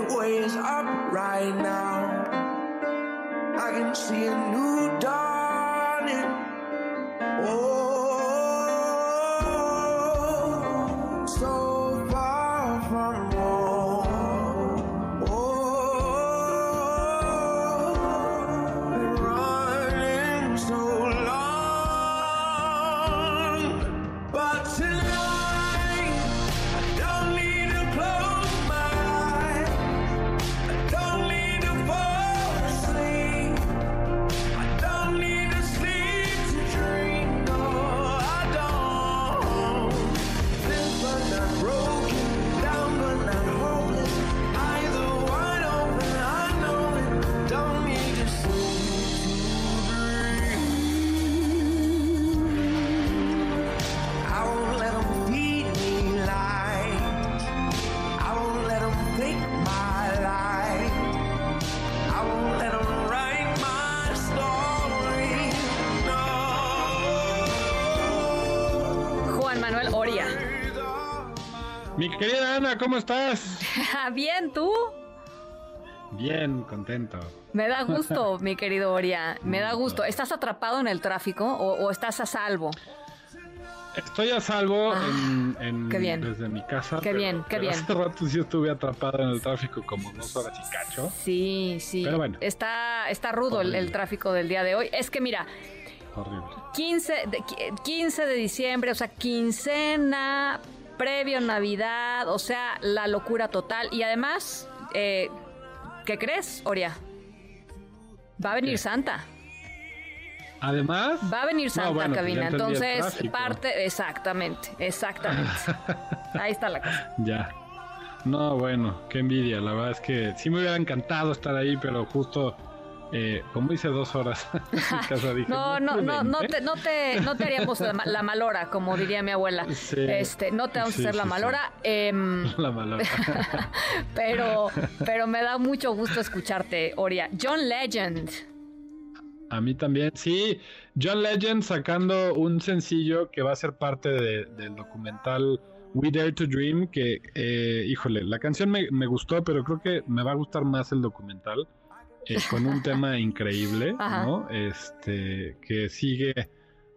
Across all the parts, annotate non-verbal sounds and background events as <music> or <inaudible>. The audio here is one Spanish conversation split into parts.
freeway is up right now. I can see a new dawning. Oh. ¿Cómo estás? <laughs> Bien, ¿tú? Bien, contento. Me da gusto, <laughs> mi querido Oria. Me da gusto. ¿Estás atrapado en el tráfico o, estás a salvo? Estoy a salvo ah, en, desde mi casa. Qué bien, qué bien. Hace rato sí estuve atrapado en el tráfico como dos horas y cacho. Sí, sí. Pero bueno. Está, está rudo el, tráfico del día de hoy. Es que mira, Horrible. 15 de, 15 de diciembre, o sea, quincena previo Navidad, o sea, la locura total. Y además, eh, ¿qué crees, Oria? Va a venir Santa. Además. Va a venir Santa, pues cabina. Entonces, parte. Exactamente, exactamente. <laughs> Ahí está la cosa. Ya. No, bueno, qué envidia. La verdad es que sí me hubiera encantado estar ahí, pero justo eh, como hice dos horas <laughs> <laughs> no, no, no, no te, no te, no te haríamos la, malora, como diría mi abuela. este, no te vamos a hacer la malora. Em, <laughs> la malora. pero, pero me da mucho gusto escucharte, Oria. John Legend. A mí también, sí. John Legend sacando un sencillo que va a ser parte del documental We Dare to Dream, que, eh, híjole, la canción me, me, gustó, pero creo que me va a gustar más el documental. Eh, <laughs> con un tema increíble, ¿no? Este, que sigue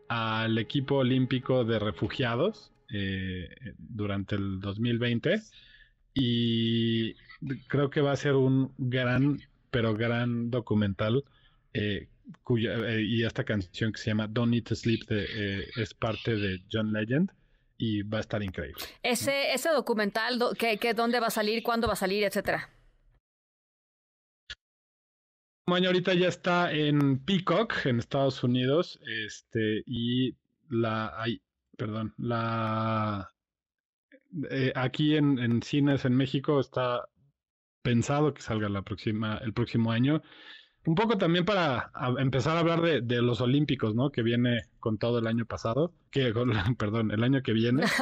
al equipo olímpico de refugiados eh, durante el 2020 y creo que va a ser un gran, pero gran documental eh, cuya, y esta canción que se llama Don't Need to Sleep es parte de John Legend y va a estar increíble. Ese, ese documental, ¿qué, qué, ¿dónde va a salir? ¿Cuándo va a salir? Etcétera año ahorita ya está en Peacock, en Estados Unidos, este, y la, ay, perdón, la, eh, aquí en, en, cines en México está pensado que salga la próxima, el próximo año. Un poco también para empezar a hablar de, de, los Olímpicos, ¿no? Que viene con todo el año pasado, que, <laughs> perdón, el año que viene. Este,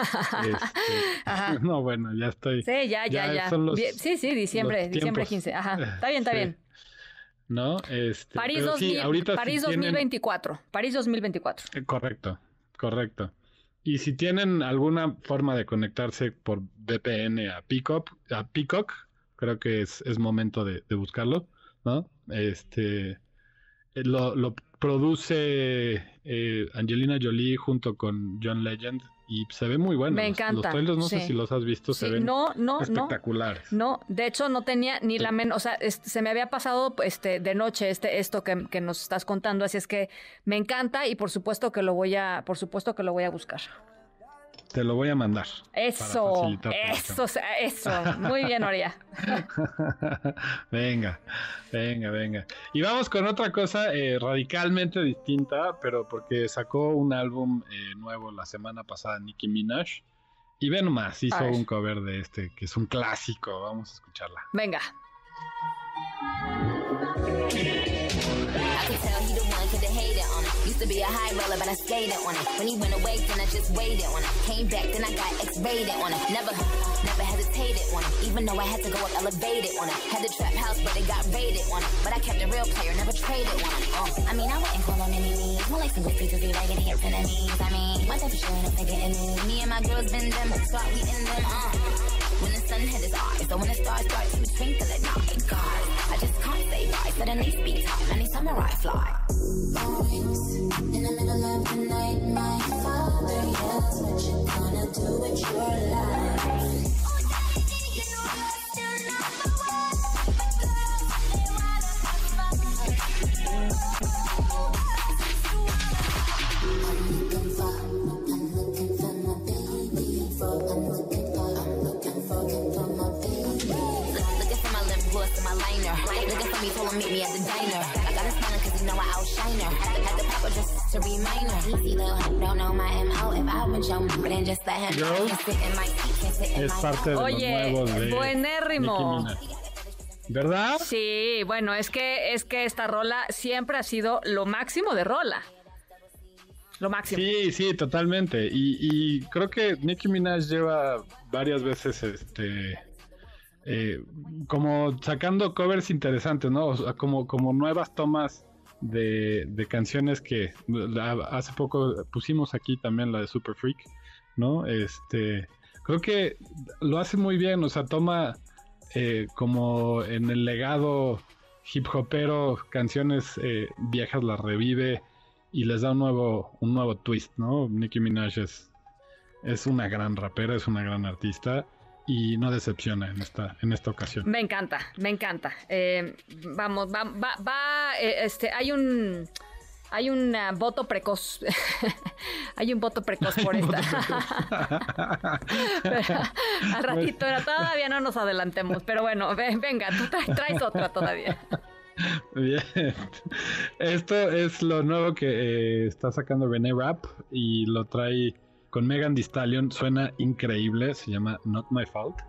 <laughs> <laughs> no, bueno, ya estoy. Sí, ya, ya, ya. sí, sí, diciembre, diciembre 15. Ajá, está bien, está bien. ¿No? Este, París, París 2024. París 2024. Eh, correcto, correcto. Y si tienen alguna forma de conectarse por VPN a Peacock, a Peacock creo que es, es momento de, de, buscarlo, ¿no? Este eh, lo, lo produce eh, Angelina Jolie junto con John Legend y se ve muy bueno. Me encanta. Los trailers no sé si los has visto, se ven no, no, espectaculares. No, de hecho no tenía ni la menos, o sea, se me había pasado este de noche este esto que, que, nos estás contando, así es que me encanta y por supuesto que lo voy a por supuesto que lo voy a buscar. Te lo voy a mandar. Eso, eso, eso. Muy bien, Oria. <laughs> venga, venga, venga. Y vamos con otra cosa eh, radicalmente distinta, pero porque sacó un álbum eh, nuevo la semana pasada Nicki Minaj. Y ve nomás, hizo un cover de este, que es un clásico. Vamos a escucharla. Venga. To tell you don't like it to hate it on used to be a high roller, but I skated on it. When he went away, then I just waited on it. Came back, then I got X-rated on it. Never, never hesitated on it. Even though I had to go up elevated on it. Had the trap house, but it got raided on it. But I kept a real player, never traded on it. Oh, I mean, I wouldn't call them enemies. More like some good features, be raggedy hits enemies. I mean, one type sure, ain't no forgetting me. Me and my girls been them, so we in them, uh. When the sun hit his eyes, so when the stars start to twinkle at night, God, I just can't say bye. Suddenly speak time, they samurai fly. Always in the middle of the night, my father yells, What you gonna do with your life? Looking for me, told him meet me at the diner. I got a smiling cause you know I outshine her. Had the papa just to remind her. Easy little don't know my MO. If I would show but then just let him know. Sit in my seat, can sit in es my parte de los Oye, nuevos de buenérrimo. Nicki Minaj. ¿Verdad? Sí, bueno, es que es que esta rola siempre ha sido lo máximo de rola. Lo máximo. Sí, sí, totalmente. Y, y creo que Nicki Minaj lleva varias veces este eh, como sacando covers interesantes, ¿no? O sea, como, como nuevas tomas de, de canciones que hace poco pusimos aquí también la de Super Freak, ¿no? Este, creo que lo hace muy bien, o sea, toma eh, como en el legado hip hopero canciones eh, viejas las revive y les da un nuevo un nuevo twist, ¿no? Nicki Minaj es es una gran rapera, es una gran artista y no decepciona en esta en esta ocasión. Me encanta, me encanta. Eh, vamos, va, va, va, eh, este, hay un, hay un ah, voto precoz, <laughs> hay un voto precoz por esta. <laughs> Pero, al ratito, era, todavía no nos adelantemos, pero bueno, ve- venga, tú tra- traes otra todavía. <laughs> Bien. Esto es lo nuevo que eh, está sacando René Rap y lo trae con Megan Thee Stallion. Suena increíble, se llama Not My Fault.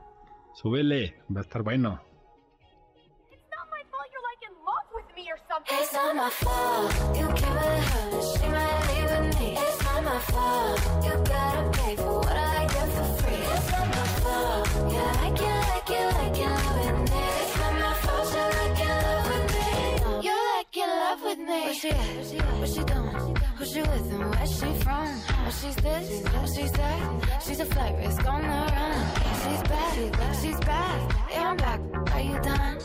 Súbele, va a estar bueno. not my fault you're like in love with me or something. It's not my fault. You give her her, she might leave with me. It's not my fault. You gotta pay for what I get for free. It's not my fault. Yeah, doing? She with and where she from? What she's this? What she's that? She's a flight risk on the run. She's back. She's back. Yeah, I'm back. Are you done?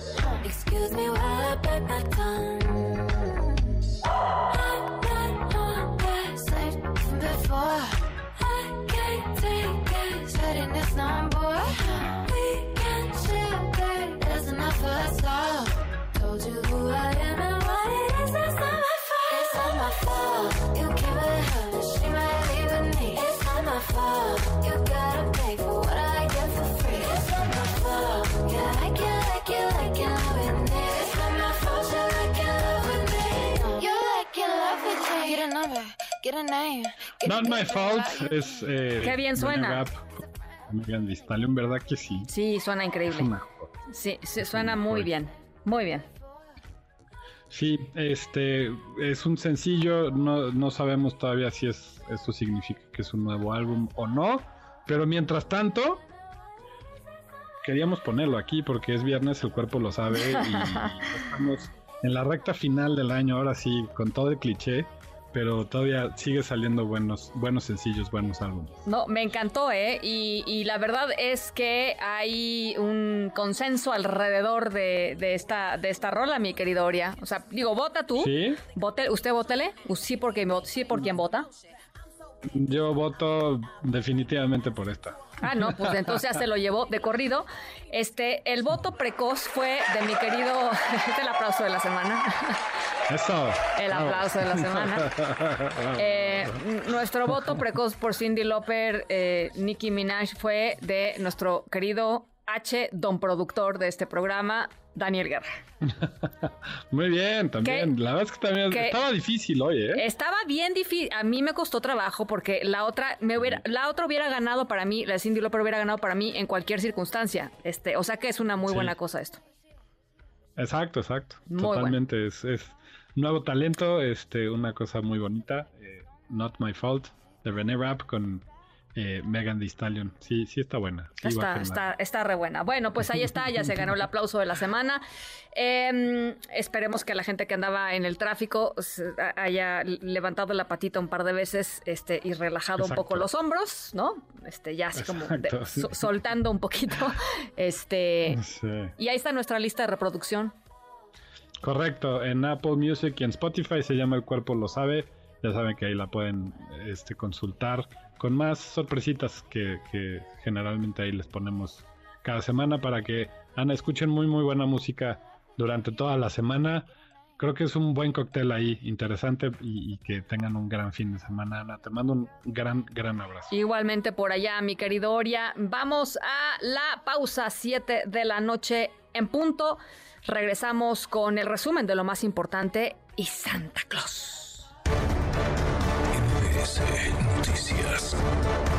Excuse me while I bite my tongue. Get Fault a- es. Eh, Qué bien suena. Megan Thee Stallion, ¿verdad que sí? Sí, suena Es increíble. Sí, sí, suena muy bien, muy bien. Sí, este es un sencillo, no, no sabemos todavía si es esto significa que es un nuevo álbum o no, pero mientras tanto queríamos ponerlo aquí porque es viernes, el cuerpo lo sabe y <laughs> estamos en la recta final del año, ahora sí, con todo el cliché, pero todavía sigue saliendo buenos, buenos sencillos, buenos álbumes. No, me encantó, ¿eh? Y, y la verdad es que hay un consenso alrededor de, de esta, de esta rola, mi querido Oria. O sea, digo, vota tú. ¿Sí? Vote, ¿Usted vótele? Sí, porque, sí por quién vota. Yo voto definitivamente por esta. Ah, no, pues entonces ya se lo llevó de corrido. Este, el voto precoz fue de mi querido. Este <laughs> es el aplauso de la semana. Eso. El aplauso de la semana. <laughs> Eh, nuestro voto precoz por Cindy Lauper, eh, Nicki Minaj, fue de nuestro querido H, don productor de este programa, Daniel Guerra. <laughs> Muy bien, también. La verdad es que también estaba difícil hoy, ¿eh? Estaba bien difícil, a mí me costó trabajo porque la otra me hubiera, la otra hubiera ganado para mí, la Cindy Lauper hubiera ganado para mí en cualquier circunstancia. Este, o sea que es una muy Sí. buena cosa esto. Exacto, exacto. Muy Totalmente. Es, es nuevo talento, este, una cosa muy bonita. eh, Not My Fault, de René Rapp con eh, Megan Thee Stallion. Sí, sí está buena. Sí Está, está, está re buena. Bueno, pues ahí está, ya se ganó el aplauso de la semana. Eh, esperemos que la gente que andaba en el tráfico haya levantado la patita un par de veces este, y relajado un poco los hombros, ¿no? Este, ya así como de- Exacto, sí. so- soltando un poquito. <laughs> Este, Sí. y ahí está nuestra lista de reproducción. Correcto, en Apple Music y en Spotify se llama El Cuerpo Lo Sabe. Ya saben que ahí la pueden este, consultar con más sorpresitas que, que generalmente ahí les ponemos cada semana para que Ana escuchen muy muy buena música durante toda la semana. Creo que es un buen cóctel ahí, interesante y, que tengan un gran fin de semana. Ana, te mando un gran, gran abrazo. Igualmente por allá, mi querido Oria. Vamos a la pausa 7 de la noche en punto. Regresamos con el resumen de lo más importante y Santa Claus. MBS Noticias.